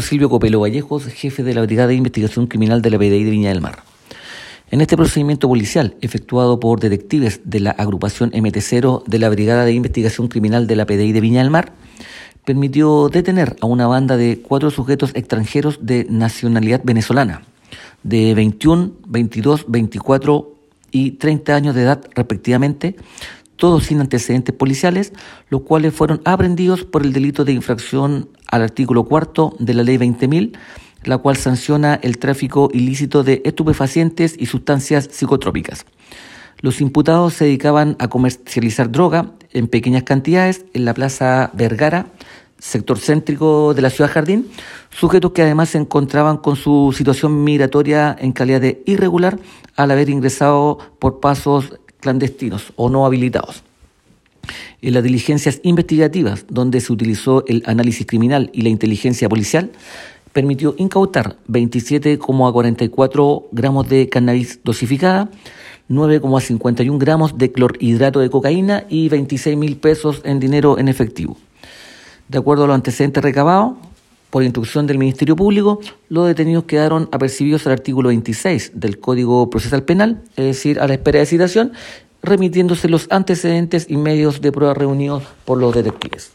Silvio Copelo Vallejos, jefe de la Brigada de Investigación Criminal de la PDI de Viña del Mar. En este procedimiento policial, efectuado por detectives de la agrupación MT0 de la Brigada de Investigación Criminal de la PDI de Viña del Mar, permitió detener a una banda de cuatro sujetos extranjeros de nacionalidad venezolana, de 21, 22, 24 y 30 años de edad respectivamente, todos sin antecedentes policiales, los cuales fueron aprendidos por el delito de infracción al artículo cuarto de la ley 20.000, la cual sanciona el tráfico ilícito de estupefacientes y sustancias psicotrópicas. Los imputados se dedicaban a comercializar droga en pequeñas cantidades en la Plaza Vergara, sector céntrico de la ciudad Jardín, sujetos que además se encontraban con su situación migratoria en calidad de irregular al haber ingresado por pasos clandestinos o no habilitados. En las diligencias investigativas, donde se utilizó el análisis criminal y la inteligencia policial, permitió incautar 27,44 gramos de cannabis dosificada, 9,51 gramos de clorhidrato de cocaína y 26 mil pesos en dinero en efectivo. De acuerdo a los antecedentes recabados, por instrucción del Ministerio Público, los detenidos quedaron apercibidos al artículo 26 del Código Procesal Penal, es decir, a la espera de citación, remitiéndose los antecedentes y medios de prueba reunidos por los detectives.